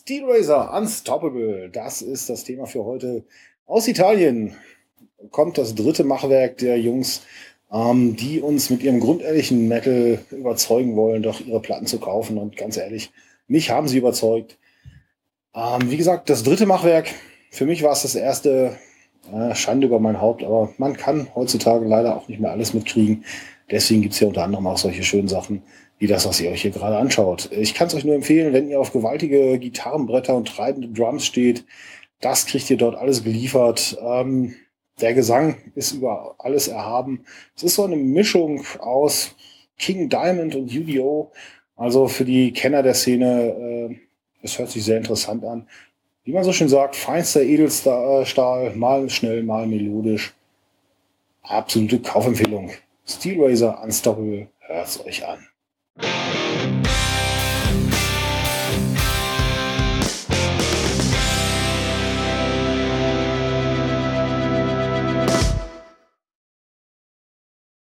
Steel Razor Unstoppable, das ist das Thema für heute. Aus Italien kommt das dritte Machwerk der Jungs, ähm, die uns mit ihrem grundehrlichen Metal überzeugen wollen, doch ihre Platten zu kaufen. Und ganz ehrlich, mich haben sie überzeugt. Ähm, wie gesagt, das dritte Machwerk, für mich war es das erste, äh, Schande über mein Haupt, aber man kann heutzutage leider auch nicht mehr alles mitkriegen. Deswegen gibt es ja unter anderem auch solche schönen Sachen wie das, was ihr euch hier gerade anschaut. Ich kann es euch nur empfehlen, wenn ihr auf gewaltige Gitarrenbretter und treibende Drums steht, das kriegt ihr dort alles geliefert. Ähm, der Gesang ist über alles erhaben. Es ist so eine Mischung aus King Diamond und UDO. Also für die Kenner der Szene, äh, es hört sich sehr interessant an. Wie man so schön sagt, feinster Edelstahl, mal schnell, mal melodisch. Absolute Kaufempfehlung. Steel Razor Unstoppable, hört's euch an. thank you